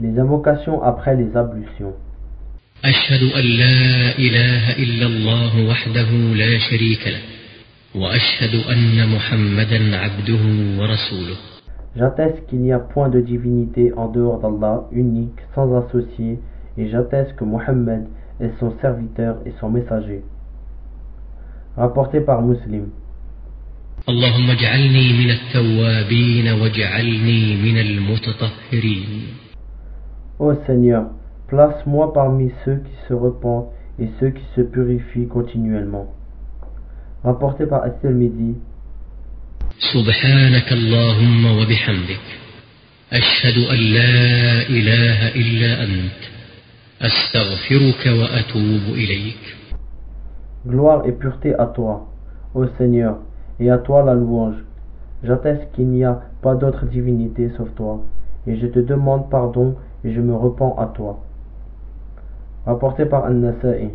Les invocations après les ablutions. أشهد J'atteste qu'il n'y a point de divinité en dehors d'Allah, unique, sans associé, et j'atteste que Mohammed est son serviteur et son messager. Rapporté par Muslim. اللهم اجعلني من التوابين واجعلني من المتطهرين Ô Seigneur, place-moi parmi ceux qui se repentent et ceux qui se purifient continuellement. Rapporté par At-Tirmidhi. سبحانك اللهم وبحمدك أشهد أن لا إله إلا أنت أستغفرك وأتوب إليك Gloire et pureté à toi, ô Seigneur, et à toi la louange. J'atteste qu'il n'y a pas d'autre divinité sauf toi, et je te demande pardon et je me repens à toi. Rapporté par An-Nasa'i.